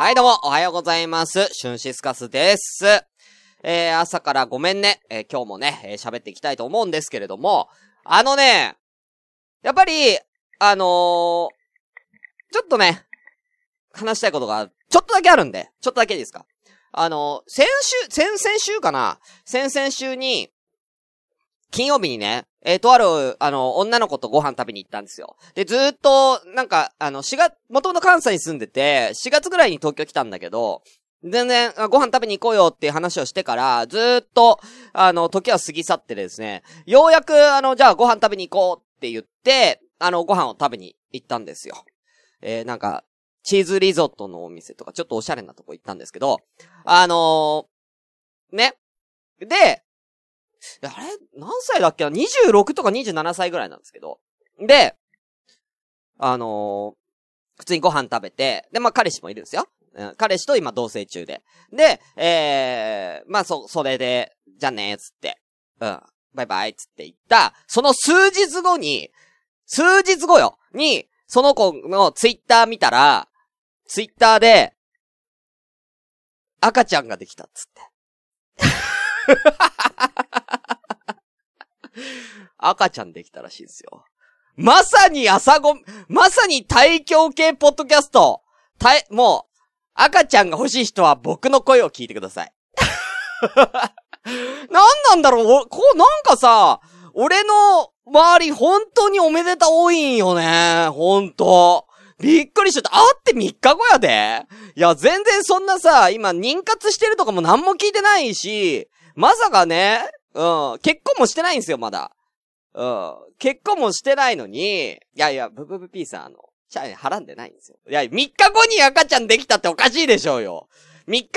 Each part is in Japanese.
はい、どうも、おはようございます。シュンシスカスです。えー、朝からごめんね。えー今日もね、えー喋っていきたいと思うんですけれども、あのね、やっぱり、あのーちょっとね、話したいことが、ちょっとだけあるんで、ちょっとだけいいですか？あのー先週、先々週かな？先々週に、金曜日にね、えーとある、あの、女の子とご飯食べに行ったんですよ。で、ずーっと、なんか、あの、4月、もともと関西に住んでて、4月ぐらいに東京来たんだけど、全然、ご飯食べに行こうよっていう話をしてから、ずーっと、あの、時は過ぎ去ってですね、ようやく、あの、じゃあご飯食べに行こうって言って、あの、ご飯を食べに行ったんですよ。えー、なんか、チーズリゾットのお店とか、ちょっとおしゃれなとこ行ったんですけど、あのーね。で、あれ？何歳だっけ？な ?26 とか27歳ぐらいなんですけど。で、あのー普通にご飯食べて、で、まあ、彼氏もいるんですよ。うん、彼氏と今同棲中で。で、えー、まあ、そ、それで、じゃねーつって、うん、バイバイつって言った、その数日後に、数日後よに、その子のツイッター見たら、ツイッターで、赤ちゃんができたっつって。赤ちゃんできたらしいですよ。まさに朝ご、まさに対響系ポッドキャスト。たい、もう、赤ちゃんが欲しい人は僕の声を聞いてください。なんなんだろうこう、なんかさ、俺の周り本当におめでた多いんよね。本当びっくりしちゃった。会って3日後やで。いや、全然そんなさ、今妊活してるとかも何も聞いてないし、まさかね、うん、結婚もしてないんですよ、まだ。うん。結婚もしてないのに、いやいや、ブブブピーさん、あの、社員払んでないんですよ。いや、3日後に赤ちゃんできたっておかしいでしょうよ。3日、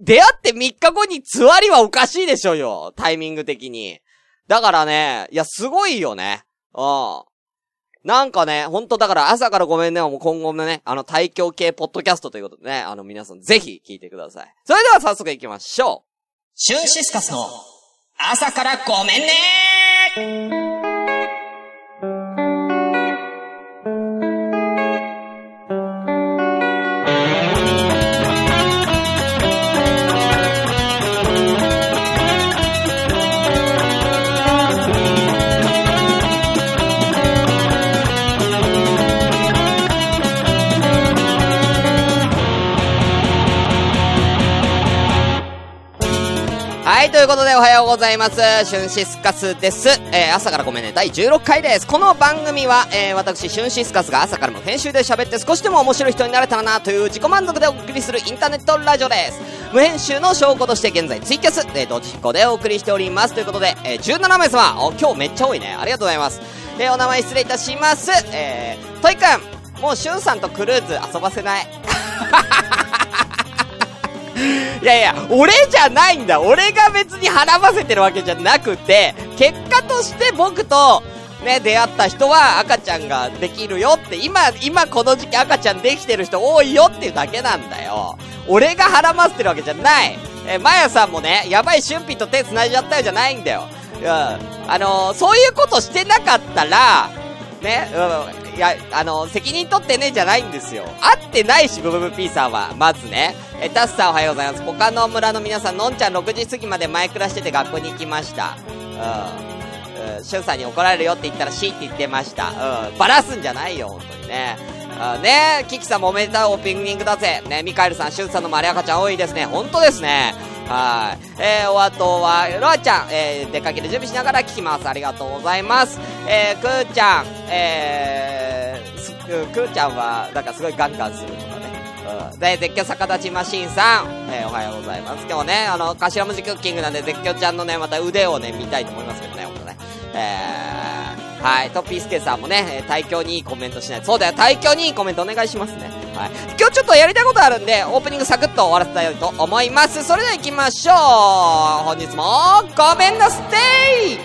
出会って3日後につわりはおかしいでしょうよ。タイミング的に。だからね、いや、すごいよね。うん。なんかね、ほんとだから朝からごめんね、もう今後もね、あの、対響系ポッドキャストということでね、あの、皆さんぜひ聞いてください。それでは早速行きましょうシュンシスカスの朝からごめんねいということでおはようございます。シュンシスカスです。えー、朝からごめんね、第16回です。この番組は、えー、私、シュンシスカスが朝からも編集で喋って少しでも面白い人になれたらなという自己満足でお送りするインターネットラジオです。無編集の証拠として現在ツイキャス、えー、同時進行でお送りしております。ということで、えー、17名様、お、今日めっちゃ多いね。ありがとうございます。えー、お名前失礼いたします。えー、トイくん、もうシュンさんとクルーズ遊ばせない。いやいや、俺じゃないんだ。俺が別に払わせてるわけじゃなくて、結果として僕と、ね、出会った人は赤ちゃんができるよって、今、今この時期赤ちゃんできてる人多いよっていうだけなんだよ。俺が払わせてるわけじゃない。え、まやさんもね、やばい俊ピと手繋いじゃったよじゃないんだよ。うん。あのーそういうことしてなかったら、ね、うん、いや、あの、責任取ってね、じゃないんですよ。会ってないし、ブブブピーさんは。まずね。え、タスさんおはようございます。他の村の皆さん、のんちゃん6時過ぎまでマイクラしてて学校に行きました。うん。シュンさんに怒られるよって言ったらしいって言ってました。うん。バラすんじゃないよ、本当にね。あねキキさんもおめでたいオープニングだぜ。ねミカエルさん、シュンさんのマリアカちゃん多いですね。本当ですね。はい。えー、お後は、ロアちゃん、えー、出かける準備しながら聞きます。ありがとうございます。えー、くーちゃん、えー、くーちゃんは、なんかすごいガンガンするとかね。うん。で、絶叫逆立ちマシンさん、えー、おはようございます。今日ね、あの、頭文字クッキングなんで、絶叫ちゃんのね、また腕をね、見たいと思いますけどね、ほんとね。えー、はい、トピースケさんもね、えー対響にいいコメントしない。そうだよ、対響にいいコメントお願いしますね。はい。今日ちょっとやりたいことあるんで、オープニングサクッと終わらせたいと思います。それでは行きましょう本日も、ごめんなステイい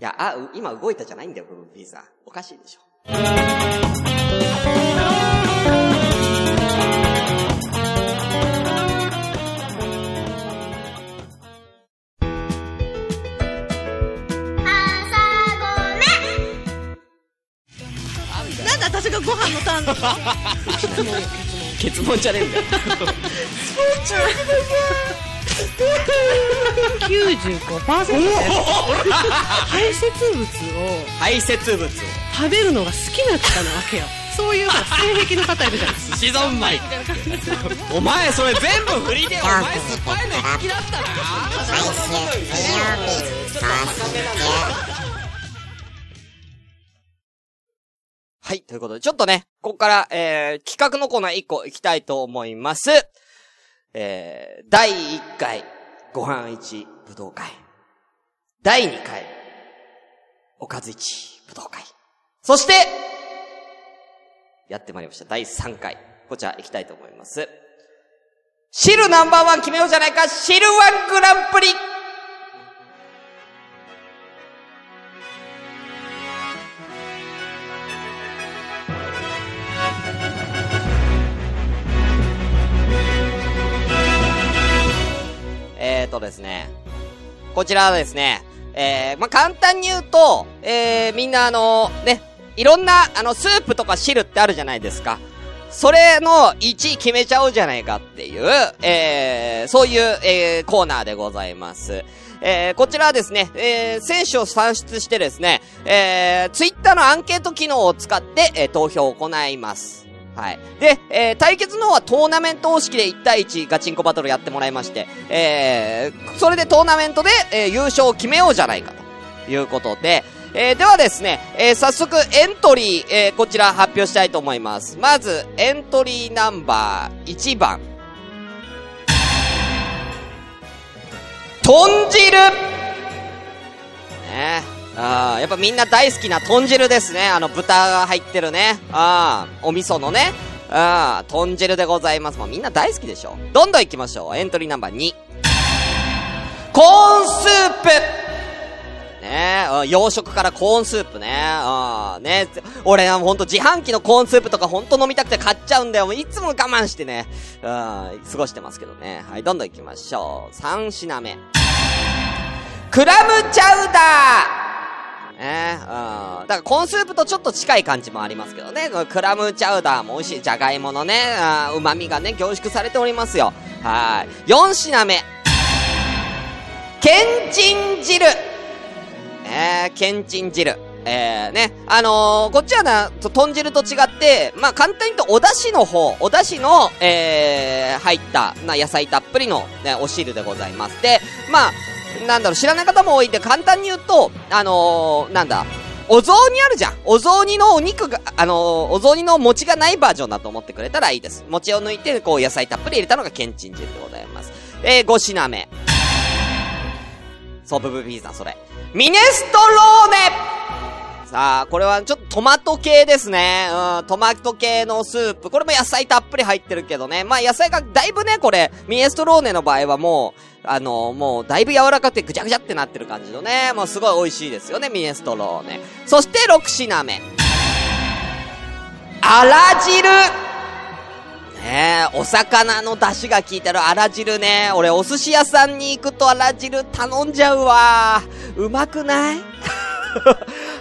や、あ、今動いたじゃないんだよ、このビザ。おかしいでしょ。私がご飯のター。ンでしょケツモンじゃねえんだよ。95%です排泄物。を排泄物。を。食べるのが好きな方なわけよ。そういう性癖の方いるじゃないですか寿司三昧。お前それ全部振りで、お前酸っぱいの好きだったな。はい、ということで、ちょっとね、ここから、えー、企画のコーナー1個行きたいと思います。えー、第1回、ご飯一武道会。第2回、おかず一武道会。そして、やってまいりました。第3回。こちら行きたいと思います。シルナンバーワン決めようじゃないか、シルワングランプリーとですね、こちらはですね、えー、まあ、簡単に言うと、えー、みんなあの、ね、いろんな、あの、スープとか汁ってあるじゃないですか。それの1位決めちゃおうじゃないかっていう、えー、そういう、えー、コーナーでございます。えー、こちらはですね、えー、選手を算出してですね、えー、ツイッターのアンケート機能を使って、えー、投票を行います。はい。で、えー、対決の方はトーナメント方式で1対1ガチンコバトルやってもらいまして、えー、それでトーナメントで、えー、優勝を決めようじゃないかということで、えー、ではですね、えー、早速エントリー、えー、こちら発表したいと思います。まず、エントリーナンバー1番。豚汁ねあーやっぱみんな大好きな豚汁ですね。あの豚が入ってるね。あーお味噌のね。あー豚汁でございます。もうみんな大好きでしょ。どんどん行きましょう。エントリーナンバー2。コーンスープねえ、洋食からコーンスープね。うん、ね俺はほんと自販機のコーンスープとかほんと飲みたくて買っちゃうんだよ。もういつも我慢してね、うん、過ごしてますけどね。はい、どんどん行きましょう。3品目。クラムチャウダーねうん。だからコーンスープとちょっと近い感じもありますけどね。クラムチャウダーも美味しい。じゃがいものね、う旨味がね、凝縮されておりますよ。はい。4品目。けんちん汁えー、けんちん汁。えー、ね。あのー、こっちはな、豚汁と違って、まあ、簡単に言うと、お出汁の方、お出汁の、えー、入った、な、野菜たっぷりの、ね、お汁でございます。で、まあ、なんだろう、知らない方も多いんで、簡単に言うと、あのー、なんだ、お雑煮あるじゃん。お雑煮のお肉が、あのー、お雑煮の餅がないバージョンだと思ってくれたらいいです。餅を抜いて、こう、野菜たっぷり入れたのがけんちん汁でございます。えー、5品目。ソブブピザ、それ。ミネストローネさあ、これはちょっとトマト系ですね。うん、トマト系のスープ。これも野菜たっぷり入ってるけどね。まあ野菜がだいぶね、これ、ミネストローネの場合はもう、あのもうだいぶ柔らかくてぐちゃぐちゃってなってる感じのね。もうすごい美味しいですよね、ミネストローネ。そして6品目。あら汁ねえ、お魚の出汁が効いてるあら汁ね。俺、お寿司屋さんに行くとあら汁頼んじゃうわ。うまくない？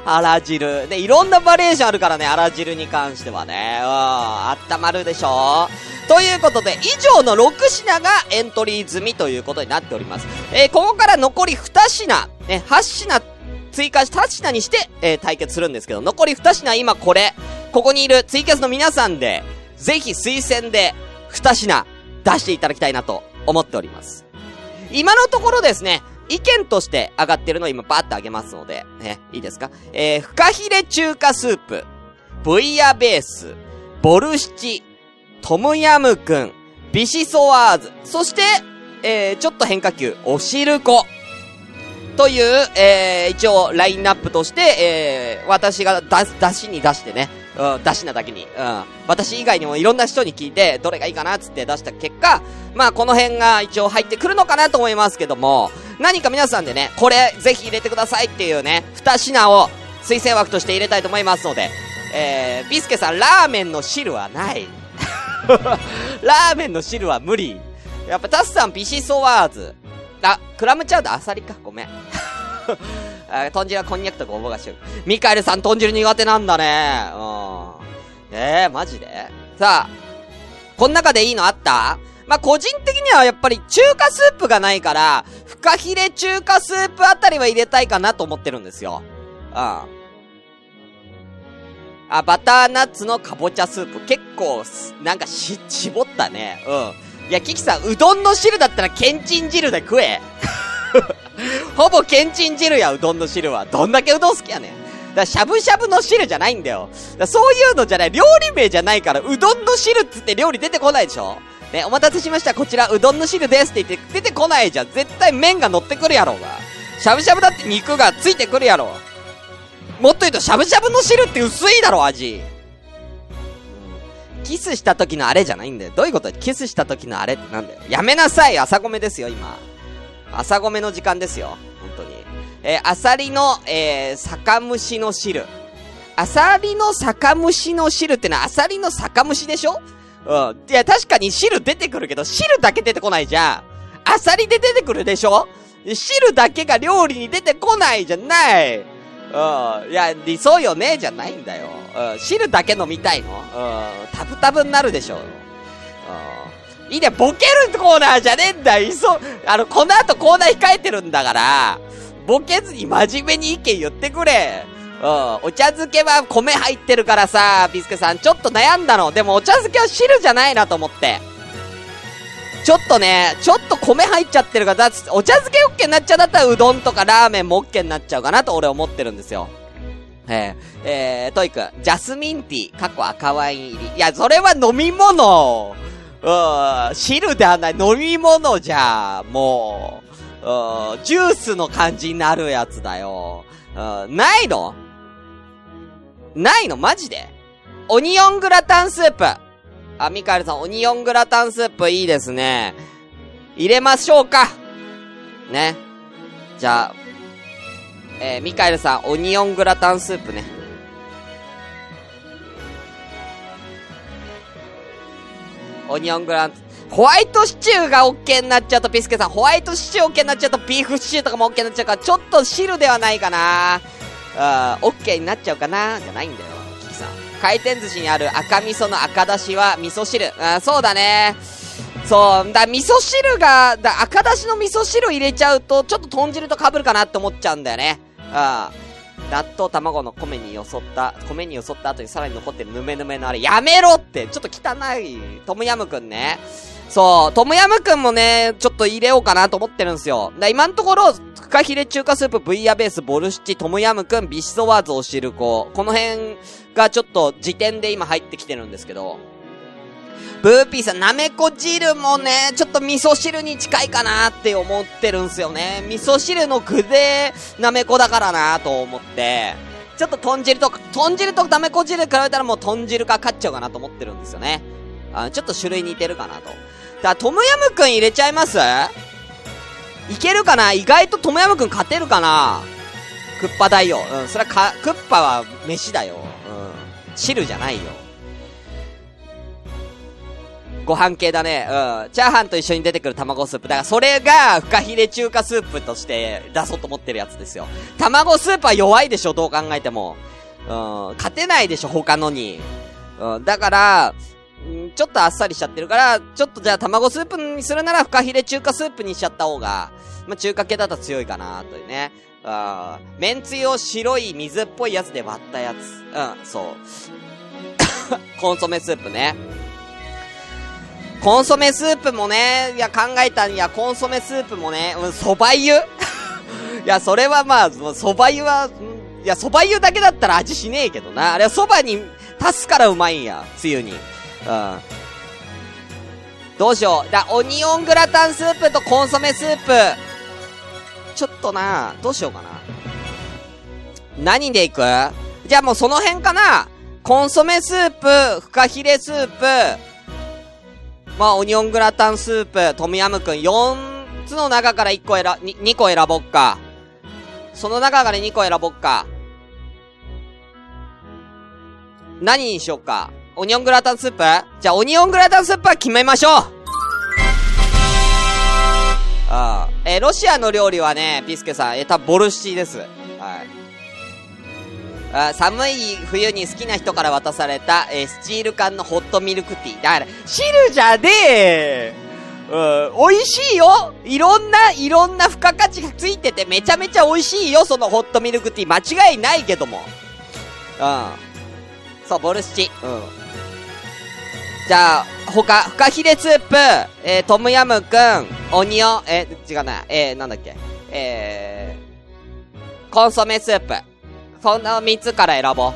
あら汁。で、いろんなバリエーションあるからね、あら汁に関してはね。うん、あったまるでしょということで、以上の6品がエントリー済みということになっております。えーここから残り2品、ね、8品追加し、8品にして、えー対決するんですけど、残り2品今これ、ここにいるツイキャスの皆さんで、ぜひ推薦で2品出していただきたいなと思っております。今のところですね、意見として上がってるのを今バーッと上げますので、ね、いいですか？えー、フカヒレ中華スープ、ブイヤベース、ボルシチ、トムヤムクン、ビシソワーズ、そして、えー、ちょっと変化球、おしるこ。という、えー、一応、ラインナップとして、えー、私が出、出しに出してね、うん、出しなだけに、うん。私以外にもいろんな人に聞いて、どれがいいかなっつって出した結果、まあ、この辺が一応入ってくるのかなと思いますけども、何か皆さんでね、これ、ぜひ入れてくださいっていうね、二品を推薦枠として入れたいと思いますので、えー、ビスケさん、ラーメンの汁はない。ラーメンの汁は無理。やっぱタスさん、ビシソワーズ。あ、クラムチャウダー、アサリか。ごめん。あ豚汁はこんにゃくとごぼうがしよう。ミカエルさん、豚汁苦手なんだね。う。えー、マジで？さあ、こん中でいいのあった？まあ、個人的にはやっぱり中華スープがないから、フカヒレ中華スープあたりは入れたいかなと思ってるんですよ。うん。あ、バターナッツのかぼちゃスープ。結構、なんかし、絞ったね。うん。いや、キキさん、うどんの汁だったらけんちん汁で食え。ほぼけんちん汁や、うどんの汁は。どんだけうどん好きやねん。だからしゃぶしゃぶの汁じゃないんだよ。だそういうのじゃない。料理名じゃないから、うどんの汁っつって料理出てこないでしょね、お待たせしました。こちら、うどんの汁ですって言って、出てこないじゃん。絶対麺が乗ってくるやろうが。しゃぶしゃぶだって肉がついてくるやろ。もっと言うと、しゃぶしゃぶの汁って薄いだろ、味。キスした時のあれじゃないんだよ。どういうこと？キスした時のあれってなんだよ。やめなさい朝米ですよ、今。朝米の時間ですよ。えー、アサリの、えー、酒蒸しの汁。アサリの酒蒸しの汁ってのはアサリの酒蒸しでしょ？うん。いや、確かに汁出てくるけど、汁だけ出てこないじゃん。アサリで出てくるでしょ？汁だけが料理に出てこないじゃない。うん。いや、理想よねじゃないんだよ。うん。汁だけ飲みたいの？うん。タブタブになるでしょ。うん。いいね、ボケるコーナーじゃねえんだよ。いそ、あの、この後コーナー控えてるんだから、ボケずに真面目に意見言ってくれ。うん。お茶漬けは米入ってるからさ、ビスケさん、ちょっと悩んだの。でもお茶漬けは汁じゃないなと思って。ちょっとね、ちょっと米入っちゃってるから、だお茶漬け OK になっちゃうんだったらうどんとかラーメンも OK になっちゃうかなと俺思ってるんですよ。えー、えー、トイくん、ジャスミンティー、過去赤ワイン入り。いや、それは飲み物うん、汁ではない、飲み物じゃ、もう、ジュースの感じになるやつだよ。ないの？ないの？マジで？オニオングラタンスープ。あ、ミカエルさん、オニオングラタンスープいいですね。入れましょうか。ね。じゃあ、えー、ミカエルさん、オニオングラタンスープね。オニオングラ、ホワイトシチューが OK になっちゃうと、ピスケさん、ホワイトシチュー OK になっちゃうと、ビーフシチューとかも OK になっちゃうから、ちょっと汁ではないかな。うん、OK になっちゃうかな、じゃないんだよ、キキさん。回転寿司にある赤味噌の赤だしは味噌汁。あそうだね。そう、だ、味噌汁が、だ、赤だしの味噌汁入れちゃうと、ちょっと豚汁と被るかなって思っちゃうんだよね。うん。納豆卵の米によそった、米によそった後にさらに残ってるぬめぬめのあれ、やめろってちょっと汚い、トムヤムくんね。そう、トムヤムくんもね、ちょっと入れようかなと思ってるんすよ。だ今のところ、フカヒレ中華スープ、ブイヤベース、ボルシチ、トムヤムくん、ビシソワーズ、おしるこ。この辺がちょっと時点で今入ってきてるんですけど。ブーピーさん、なめこ汁もね、ちょっと味噌汁に近いかなって思ってるんすよね。味噌汁の具で、なめこだからなと思って。ちょっと豚汁と、豚汁となめこ汁比べたらもう豚汁が勝っちゃうかなと思ってるんですよね。あちょっと種類似てるかなと。だから、トムヤムくん入れちゃいます？いけるかな？意外とトムヤムくん勝てるかな？クッパだよ。うん、それはか、クッパは飯だよ。うん。汁じゃないよ。ご飯系だね。うん。チャーハンと一緒に出てくる卵スープ。だからそれが、フカヒレ中華スープとして出そうと思ってるやつですよ。卵スープは弱いでしょ、どう考えても。うん。勝てないでしょ、他のに。うん。だから、んちょっとあっさりしちゃってるから、ちょっとじゃあ卵スープにするならフカヒレ中華スープにしちゃった方が、まあ、中華系だと強いかな、というね。あーめんつゆを白い水っぽいやつで割ったやつ。うん、そう。コンソメスープね。コンソメスープもね、いや考えたんや、コンソメスープもね、うん、蕎麦湯？いや、それはまあ、蕎麦湯は、いや、蕎麦湯だけだったら味しねえけどな。あれは蕎麦に足すからうまいんや、つゆに。うん。どうしよう。だ、オニオングラタンスープとコンソメスープ。ちょっとな、どうしようかな。何でいく？じゃあもうその辺かな。コンソメスープ、フカヒレスープ、まあ、オニオングラタンスープ、トムヤムくん、4つの中から1個選、に2個選ぼっか。その中から2個選ぼっか。何にしよっか？オニオングラタンスープ？じゃあ、オニオングラタンスープは決めましょうああ。えロシアの料理はね、ピスケさん、えー、多分ボルシチです。はい。あ寒い冬に好きな人から渡された、えースチール缶のホットミルクティー。だから、汁じゃねえうん、美味しいよいろんな、いろんな付加価値がついててめちゃめちゃ美味しいよそのホットミルクティー。間違いないけども。うん。そう、ボルシチ。うん。じゃあ、他、フカヒレスープ、えー、トムヤムくん、オニオン、えー、違うな、えー、なんだっけ、えー、コンソメスープ。そんな3つから選ぼう。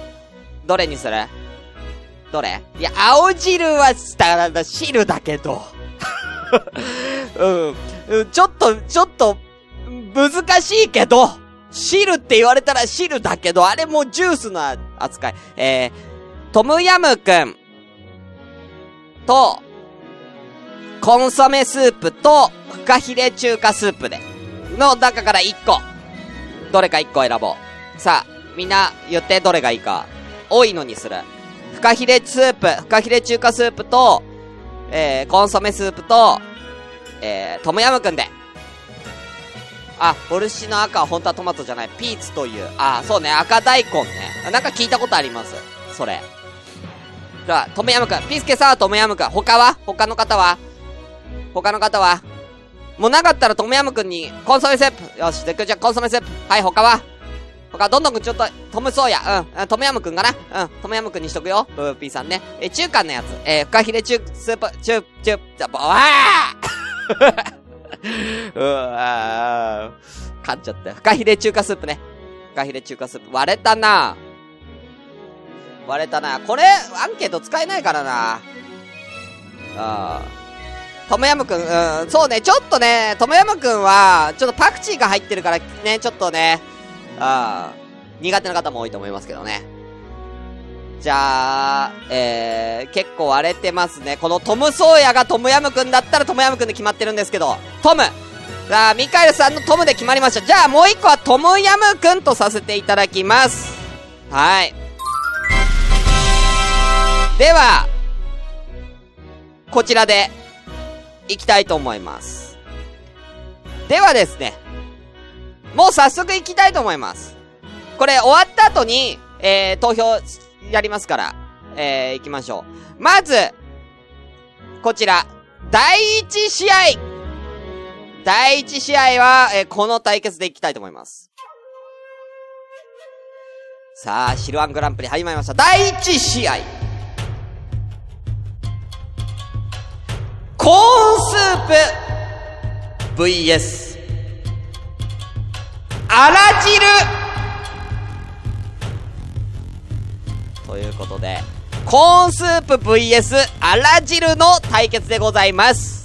どれにする？どれ？いや、青汁はしたら汁だけど。うんちょっと、ちょっと、難しいけど、汁って言われたら汁だけど、あれもジュースの扱い。えー、トムヤムくん、と、コンソメスープと、フカヒレ中華スープで、の中から1個。どれか1個選ぼう。さあ、みんな言ってどれがいいか。多いのにする。フカヒレスープ、フカヒレ中華スープと、えー、コンソメスープと、えー、トムヤムくんで。あ、ボルシの赤は本当はトマトじゃない、ピーツという。あ、そうね、赤大根ね。なんか聞いたことあります。それ。じゃあ、トムヤムくん。ピースケさんはトムヤムくん。他は？他の方は？他の方は？もうなかったらトムヤムくんにコンソメスープ。よし、で、じゃあコンソメスープ。はい、他は？他、どんどんくんちょっと、トムソーヤ。うん、トムヤムくんかなうん、トムヤムくんにしとくよ。ブーピーさんね。え、中華のやつ。えー、フカヒレ中、スープ、中、中、じゃ、ぼわーうわー。噛んじゃったよ。フカヒレ中華スープね。フカヒレ中華スープ。割れたな割れたなこれ、アンケート使えないからなあー。トムヤムくん、うん、そうね、ちょっとね、トムヤムくんは、ちょっとパクチーが入ってるからね、ちょっとね、あー苦手な方も多いと思いますけどね。じゃあ、えー、結構割れてますね。このトム・ソーヤがトムヤムくんだったらトムヤムくんで決まってるんですけど、トムさあ、ミカエルさんのトムで決まりました。じゃあ、もう一個はトムヤムくんとさせていただきます。はい。では、こちらで、いきたいと思います。ではですね、もう早速行きたいと思います。これ終わった後に、えー、投票やりますから、えー、行きましょう。まず、こちら、第一試合第一試合は、えー、この対決で行きたいと思います。さあ、シルワングランプリ始まりました。第一試合コーンスープ VS あら汁ということで、コーンスープ VS あら汁の対決でございます。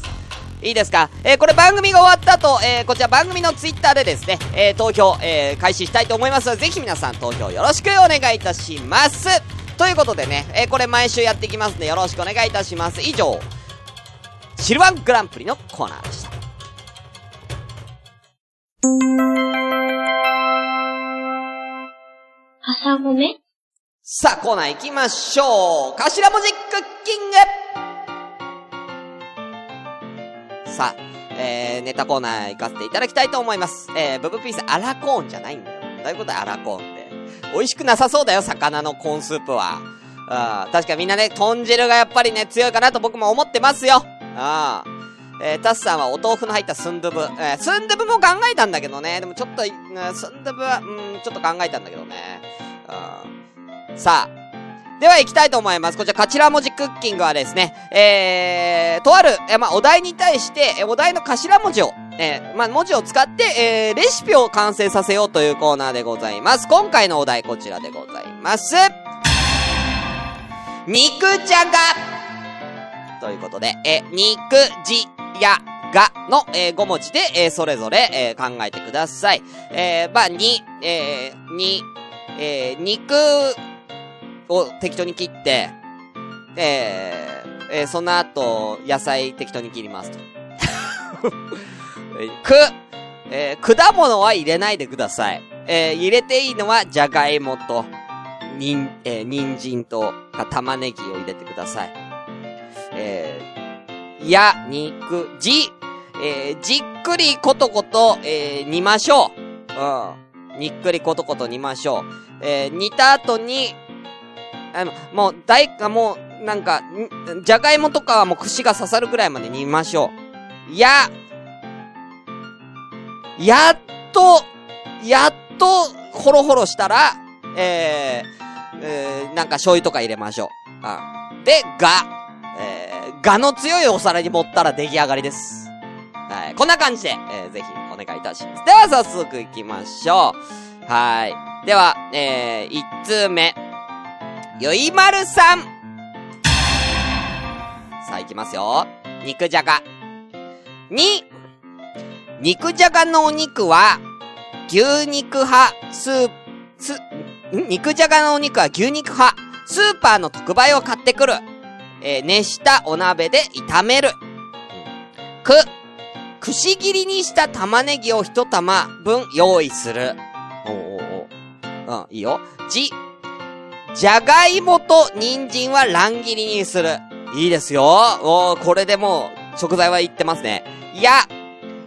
いいですか？えーこれ番組が終わった後、えーこちら番組のツイッターでですね、えー投票、え開始したいと思いますので、ぜひ皆さん投票よろしくお願いいたします。ということでね、えこれ毎週やっていきますので、よろしくお願いいたします。以上、シルワングランプリのコーナーでした。朝ごめさあ、コーナー行きましょう。頭文字クッキングさあ、えー、ネタコーナー行かせていただきたいと思います。えー、ブブピース、アラコーンじゃないんだよ。どういうこと、アラコーンって。美味しくなさそうだよ、魚のコーンスープは。うん、確かみんなね、豚汁がやっぱりね、強いかなと僕も思ってますよ。うん。えー、タスさんはお豆腐の入ったスンドゥブ。えー、スンドゥブも考えたんだけどね。でもちょっと、うんスンドゥブは、うん、ちょっと考えたんだけどね。さあ。では行きたいと思います。こちら、頭文字クッキングはですね、えー、とある、えーまあ、お題に対して、えーお題の頭文字を、えーまあ、文字を使って、えー、レシピを完成させようというコーナーでございます。今回のお題こちらでございます。肉じゃがということで、え、肉じやがの、えー、5文字で、えー、それぞれ、えー、考えてください。えー、まあ、に、えー、に、えー、肉を適当に切って、えー、えー、その後、野菜適当に切りますと。く、えー、果物は入れないでください。えー、入れていいのは、じゃがいもと、にん、えー、人参と、か玉ねぎを入れてください。えー、や、肉、じ、えー、じっくりことこと、えー、煮ましょう。うん。にっくりことこと煮ましょう。えー、煮た後に、あの、もう、大、もう、なんか、んじゃがいもとかはもう串が刺さるぐらいまで煮ましょう。や、やっと、やっと、ほろほろしたら、えー、えー、なんか醤油とか入れましょう。あで、が、えー、がの強いお皿に盛ったら出来上がりです。はい。こんな感じで、えー、ぜひお願いいたします。では早速行きましょう。はい。では、えー、一通目。ゆいまるさん。さあ行きますよ。肉じゃが。に、肉じゃがのお肉は、牛肉派、スー、す、肉じゃがのお肉は牛肉派。スーパーの特売を買ってくる。えー熱したお鍋で炒める。うんく、くし切りにした玉ねぎを一玉分用意する。おうおうおううん、いいよ。じ、じゃがいもと人参は乱切りにする。いいですよ。おーこれでもう、食材はいってますね。や、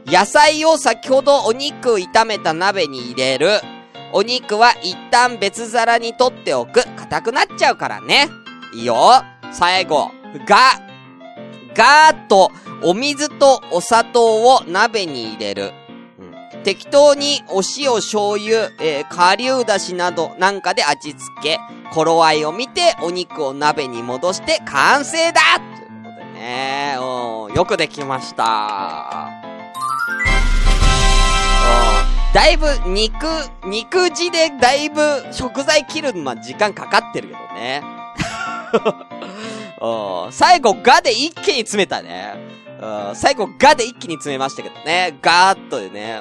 野菜を先ほどお肉炒めた鍋に入れる。お肉は一旦別皿に取っておく。硬くなっちゃうからね。いいよ。最後。が、ガーッと、お水とお砂糖を鍋に入れる。うん適当にお塩、醤油、えー、顆粒だしなどなんかで味付け、頃合いを見てお肉を鍋に戻して完成だということでね、うん、よくできました。だいぶ肉、肉地でだいぶ食材切るのは時間かかってるけどね。最後ガで一気に詰めたね。最後ガで一気に詰めましたけどね。ガーッとでね。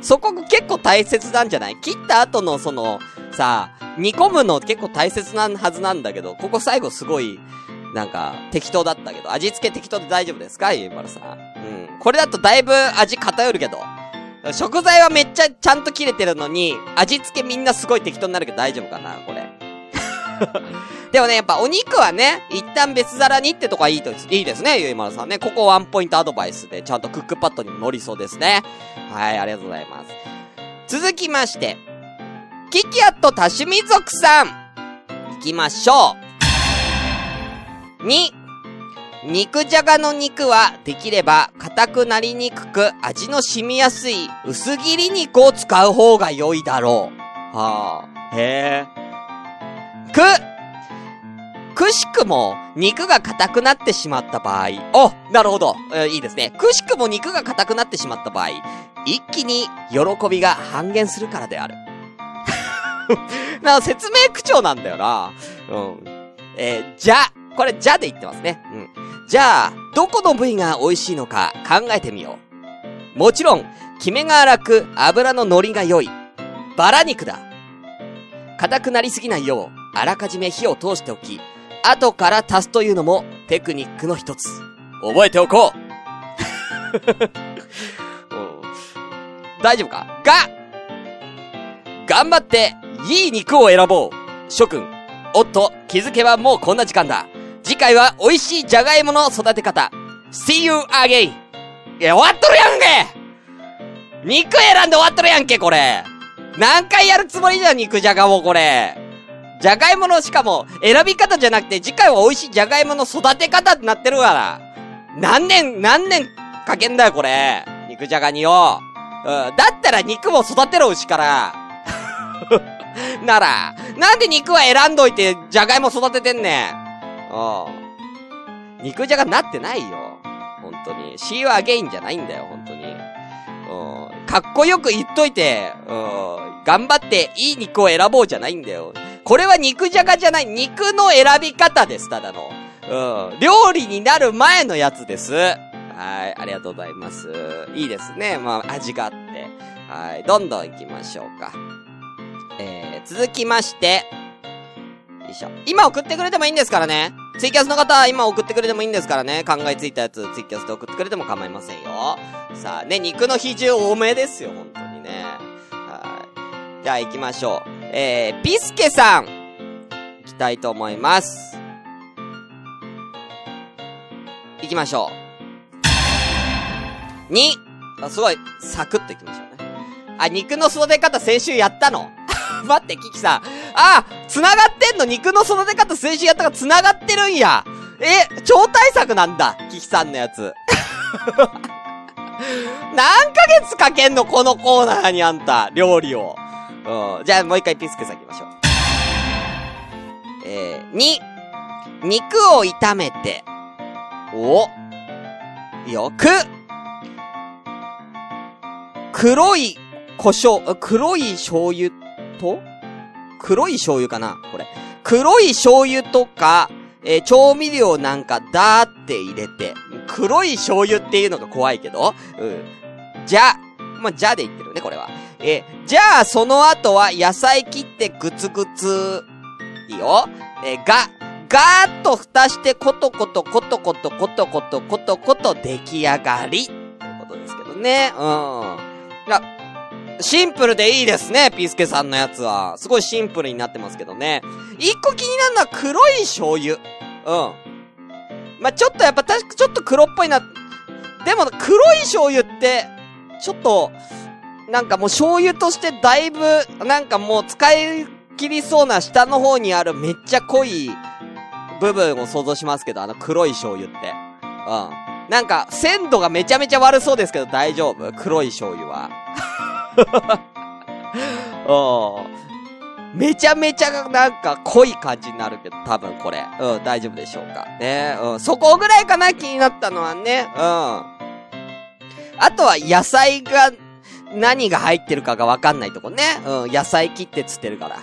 そこ結構大切なんじゃない？切った後のその、さ煮込むの結構大切なはずなんだけど、ここ最後すごい、なんか、適当だったけど、味付け適当で大丈夫ですか？ゆうまるさん。うん。これだとだいぶ味偏るけど。食材はめっちゃちゃんと切れてるのに、味付けみんなすごい適当になるけど大丈夫かな？これ。でもね、やっぱお肉はね、一旦別皿にってとこはいいと、いいですね、ゆいまるさんね。ここワンポイントアドバイスで、ちゃんとクックパッドにも乗りそうですね。はい、ありがとうございます。続きまして、キキアット多趣味族さん。行きましょう。に、肉じゃがの肉はできれば硬くなりにくく味の染みやすい薄切り肉を使う方が良いだろう。はあ、へえ。く、くしくも肉が硬くなってしまった場合、お、なるほど、えーいいですね。くしくも肉が硬くなってしまった場合、一気に喜びが半減するからである。な、説明口調なんだよな。うん。えーじゃ、これじゃで言ってますね。うん。じゃあ、どこの部位が美味しいのか考えてみよう。もちろん、キメが荒く油の乗りが良い。バラ肉だ。硬くなりすぎないよう、あらかじめ火を通しておき、後から足すというのもテクニックの一つ。覚えておこう 大丈夫か？が頑張って、いい肉を選ぼう諸君。おっと、気づけばもうこんな時間だ。次回は美味しいじゃがいもの育て方。See you again! いや、終わっとるやんけ肉選んで終わっとるやんけ、これ何回やるつもりじゃん、肉じゃがも、これ。じゃがいもの、しかも、選び方じゃなくて、次回は美味しいじゃがいもの育て方ってなってるから。何年、何年かけんだよ、これ。肉じゃがによ。うん。だったら肉も育てろ、牛から。なら、なんで肉は選んどいて、じゃがいも育ててんねん。うん。肉じゃがなってないよ。本当に。See you again じゃないんだよ、本当に。うん。かっこよく言っといて、うん。頑張っていい肉を選ぼうじゃないんだよ。これは肉じゃがじゃない、肉の選び方です、ただの。うん。料理になる前のやつです。はい、ありがとうございます。いいですね。まあ、味があって。はい、どんどん行きましょうか。えー、続きまして、よいしょ。今送ってくれてもいいんですからね。ツイキャスの方は今送ってくれてもいいんですからね。考えついたやつツイキャスで送ってくれても構いませんよ。さあね、肉の比重多めですよ、本当にね。はい。じゃあ行きましょう。えー、ビスケさん。行きたいと思います。行きましょう。に、あすごい、サクッと行きましょうね。あ、肉の育て方先週やったの？待って、キキさん。あ、繋がってんの？肉の育て方先週やったから繋がってるんや。え、超大作なんだ。キキさんのやつ。何ヶ月かけんの？このコーナーにあんた、料理を。うん。じゃあもう一回ピスケさん行きましょう。えー、に、肉を炒めて、お、よく、黒い胡椒、黒い醤油と？黒い醤油かなこれ。黒い醤油とか、えー、調味料なんかだーって入れて、黒い醤油っていうのが怖いけど、うん。じゃ、まあ、じゃで言ってるね、これは。え、じゃあ、その後は野菜切ってグツグツ、いいよ。え、が、ガーッと蓋してコトコトコトコトコトコトコトコト出来上がり。ということですけどね。うん。いや、シンプルでいいですね、ピースケさんのやつは。すごいシンプルになってますけどね。一個気になるのは黒い醤油。うん。まあ、ちょっとやっぱ確かちょっと黒っぽいな。でも黒い醤油って、ちょっと、なんかもう醤油としてだいぶ、なんかもう使い切りそうな下の方にあるめっちゃ濃い部分を想像しますけど、あの黒い醤油って。うん。なんか、鮮度がめちゃめちゃ悪そうですけど大丈夫？黒い醤油は。うん。めちゃめちゃなんか濃い感じになるけど、多分これ。うん、大丈夫でしょうか。ねうん。そこぐらいかな、気になったのはね。うん。あとは野菜が、何が入ってるかがわかんないとこね。うん、野菜切ってつってるから。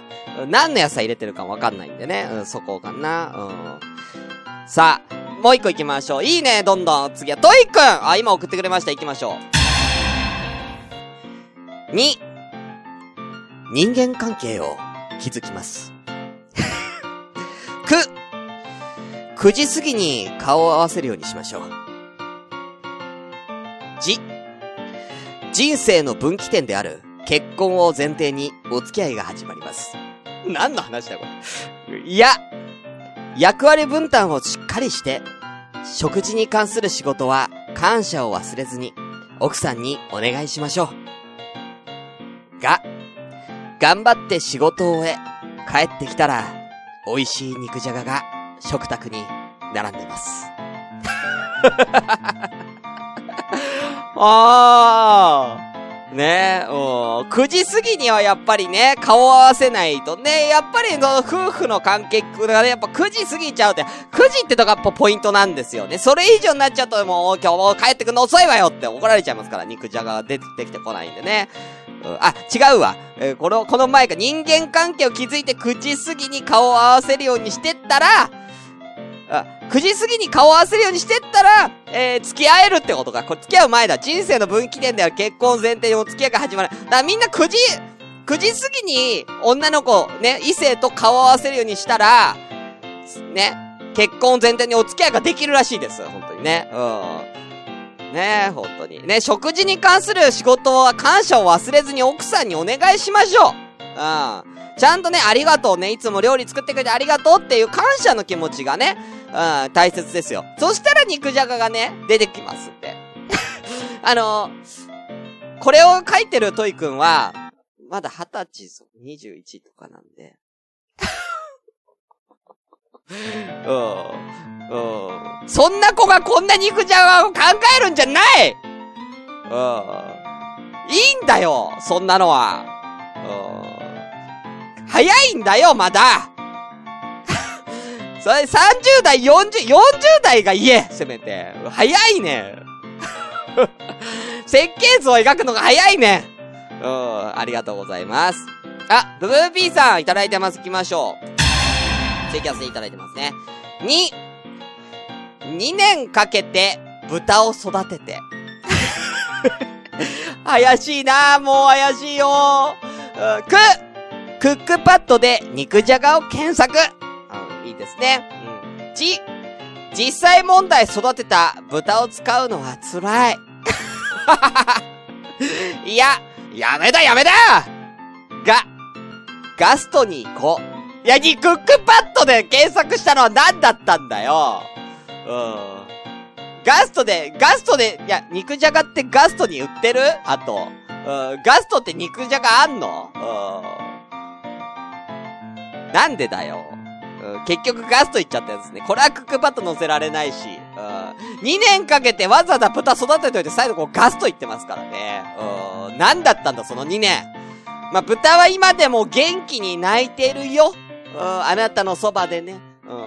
何の野菜入れてるかわかんないんでね。うん、そこかな。うん。さあ、もう一個行きましょう。いいね、どんどん。次はトイくんあ、今送ってくれました。行きましょう。2、人間関係を築きます。9、9時過ぎに顔を合わせるようにしましょう。じ、人生の分岐点である結婚を前提にお付き合いが始まります。何の話だこれ。いや、役割分担をしっかりして、食事に関する仕事は感謝を忘れずに、奥さんにお願いしましょう。が、頑張って仕事を終え、帰ってきたら、美味しい肉じゃがが食卓に並んでます。ああ。ねえ、うん。9時過ぎにはやっぱりね、顔を合わせないとね、やっぱりその夫婦の関係がね、やっぱ9時過ぎちゃうって、9時ってとこがポイントなんですよね。それ以上になっちゃうともう今日も帰ってくるの遅いわよって怒られちゃいますから、肉じゃがが出てきてこないんでね。うん、あ、違うわ。えー、この、この前か人間関係を築いて9時過ぎに顔を合わせるようにしてったら、9時過ぎに顔を合わせるようにしてったら、えー、付き合えるってことか。これ付き合う前だ。人生の分岐点である結婚前提にお付き合いが始まる。だからみんな9時、9時過ぎに女の子、ね、異性と顔を合わせるようにしたら、ね、結婚前提にお付き合いができるらしいです。本当にね。うん。ね本当に。ね、食事に関する仕事は感謝を忘れずに奥さんにお願いしましょう。うん。ちゃんとね、ありがとうね、いつも料理作ってくれてありがとうっていう感謝の気持ちがね、うん、大切ですよ。そしたら肉じゃががね、出てきますって。あのー、これを書いてるトイくんは、まだ二十歳、21とかなんで。うん。うん。そんな子がこんな肉じゃがを考えるんじゃないうん。いいんだよそんなのは。うん。早いんだよ、まだそれ30代、40、40代が言えせめて。早いね。設計図を描くのが早いね。うん、ありがとうございます。あ、ブブーピーさんいただいてます。行きましょう。ツイキャスでいただいてますね。2、2年かけて豚を育てて。怪しいなもう怪しいよー。く、クックパッドで肉じゃがを検索。いいですね。うん。ち、実際問題育てた豚を使うのは辛い。いや、やめだやめだが、ガストに行こう。いや、に、クックパッドで検索したのは何だったんだよ。うん。ガストで、ガストで、いや、肉じゃがってガストに売ってる？あと。うん。うん、ガストって肉じゃがあんの？うん。なんでだよ。うん、結局ガスト行っちゃったやつね。これはクックパッド乗せられないし、うん。2年かけてわざわざ豚育てといて最後こうガスト行ってますからね。うん。なんだったんだその2年。まあ、豚は今でも元気に泣いてるよ。うん、あなたのそばでね。うん。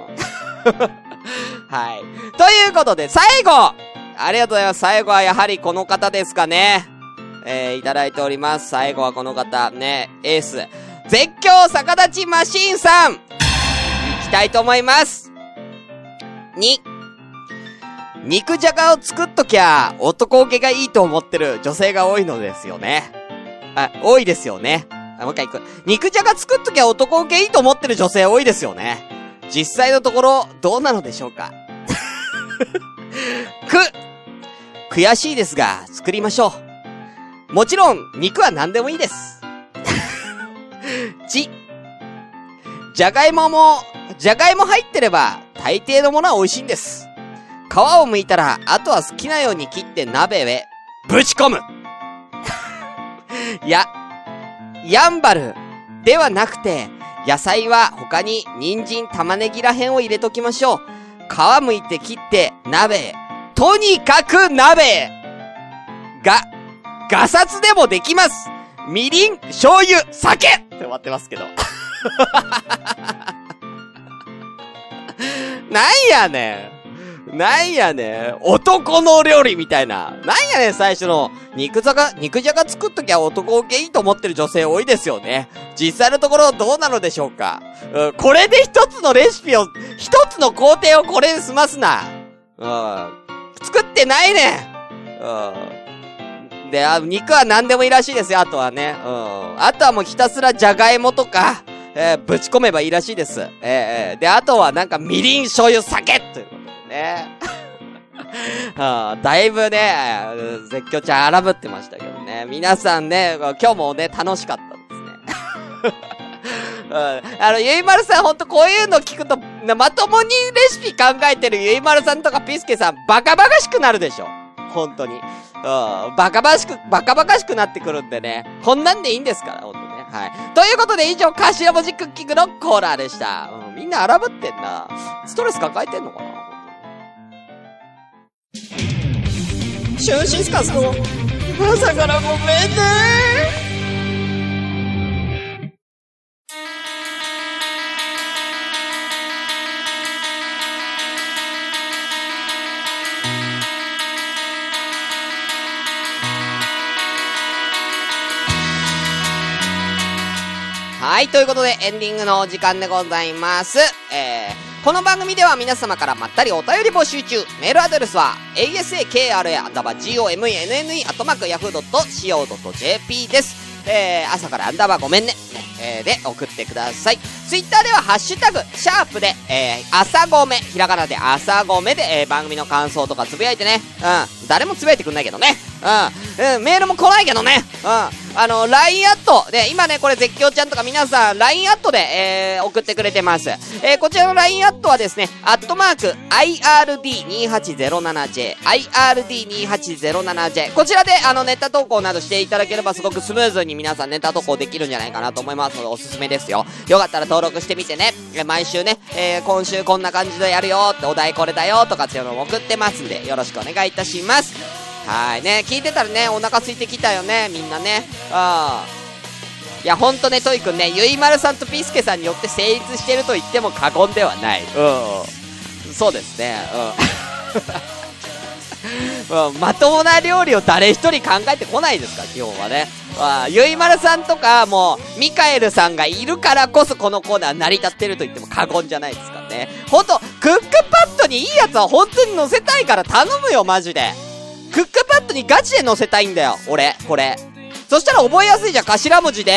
はい。ということで、最後ありがとうございます。最後はやはりこの方ですかね。えー、いただいております。最後はこの方、ね、エース。絶叫逆立ちマシーンさんきたいと思います。2、肉じゃがを作っときゃ、男受けがいいと思ってる女性が多いのですよね。あ、多いですよね。あ、もう一回行く。肉じゃが作っときゃ男受けいいと思ってる女性多いですよね。実際のところ、どうなのでしょうか く、悔しいですが、作りましょう。もちろん、肉は何でもいいです。ち、じゃがいもも、じゃがいも入ってれば、大抵のものは美味しいんです。皮を剥いたら、あとは好きなように切って鍋へ、ぶち込む や、やんばる、ではなくて、野菜は他に人参玉ねぎらへんを入れときましょう。皮むいて切って鍋へ。とにかく鍋へが、ガサツでもできますみりん、醤油、酒って終わってますけど。なんやねん。なんやねん。男の料理みたいな。なんやねん、最初の。肉じゃが、肉じゃが作っときゃ男受けいいと思ってる女性多いですよね。実際のところどうなのでしょうか。うん、これで一つのレシピを、一つの工程をこれで済ますな。うん。作ってないねん。うん。で、あ、肉は何でもいいらしいですよ、あとはね。うん。あとはもうひたすらじゃがいもとか、えーぶち込めばいいらしいです。えーえーで、あとはなんかみりん、醤油、酒ということでね。は あ、だいぶね、絶叫ちゃん荒ぶってましたけどね。皆さんね、今日もね、楽しかったですね。うん、あの、ゆいまるさんほんとこういうの聞くと、まともにレシピ考えてるゆいまるさんとかピスケさん、バカバカしくなるでしょ。本当に。うん、バカバカしく、バカバカしくなってくるんでね。こんなんでいいんですから、ほん。はい。ということで以上、カシオ文字クッキングのコーナーでした。うん、みんな荒ぶってんな。ストレス抱えてんのかな？シュンシスカスの朝からごめんねはい、ということでエンディングのお時間でございます。えー、この番組では皆様からまったりお便り募集中。メールアドレスは asakra アンダーバー gomenne アットマーク yahoo.co.jp です。えー、朝からアンダーバーごめんね。ねえー、で送ってください。ツイッターではハッシュタグ、シャープで、えー、朝ごめ、ひらがなで朝ごめで、えー、番組の感想とかつぶやいてね。うん。誰もつぶやいてくんないけどね。うん。うん、メールも来ないけどね。うん。あの、LINE アットで、今ね、これ絶叫ちゃんとか皆さん、LINE アットで、えー、送ってくれてます。えー、こちらの LINE アットはですね、アットマーク、IRD2807J、IRD2807J。こちらで、あの、ネタ投稿などしていただければすごくスムーズに皆さんネタ投稿できるんじゃないかなと思いますので、おすすめですよ。よかったら登登録してみてね。毎週ね、えー、今週こんな感じでやるよって、お題これだよとかっていうのも送ってますんで、よろしくお願いいたします。はいね、聞いてたらね、お腹空いてきたよね、みんなね。うん。いや、ほんとね、トイくんね、ゆいまるさんとピースケさんによって成立してると言っても過言ではない。うん。そうですね。うん。うん、まともな料理を誰一人考えてこないですから、基本はね。あゆいまるさんとか、もう、ミカエルさんがいるからこそこのコーナー成り立ってると言っても過言じゃないですかね。ほんと、クックパッドにいいやつは本当に乗せたいから頼むよ、マジで。クックパッドにガチで載せたいんだよ、俺、これ。そしたら覚えやすいじゃん、頭文字で、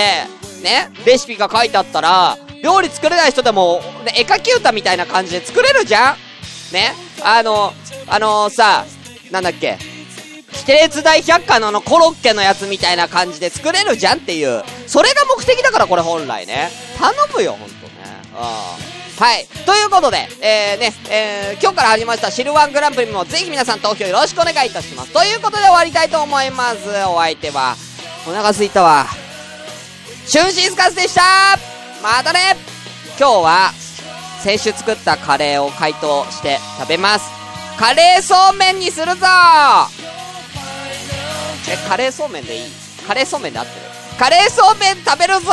ね、レシピが書いてあったら、料理作れない人でも、ね、絵描き歌みたいな感じで作れるじゃんねあの、あのさ、なんだっけ、規定大百科のあのコロッケのやつみたいな感じで作れるじゃんっていう。それが目的だからこれ本来ね。頼むよ、ほんとね。うん。はい。ということで、えー、ね、えー、今日から始まりましたシルワングランプリもぜひ皆さん投票よろしくお願いいたします。ということで終わりたいと思います。お相手は、お腹すいたわ。春シスカスでしたまたね今日は、先週作ったカレーを解凍して食べます。カレーそうめんにするぞ。え、カレーそうめんでいい？カレーそうめんで合ってる。カレーそうめん食べるぞ。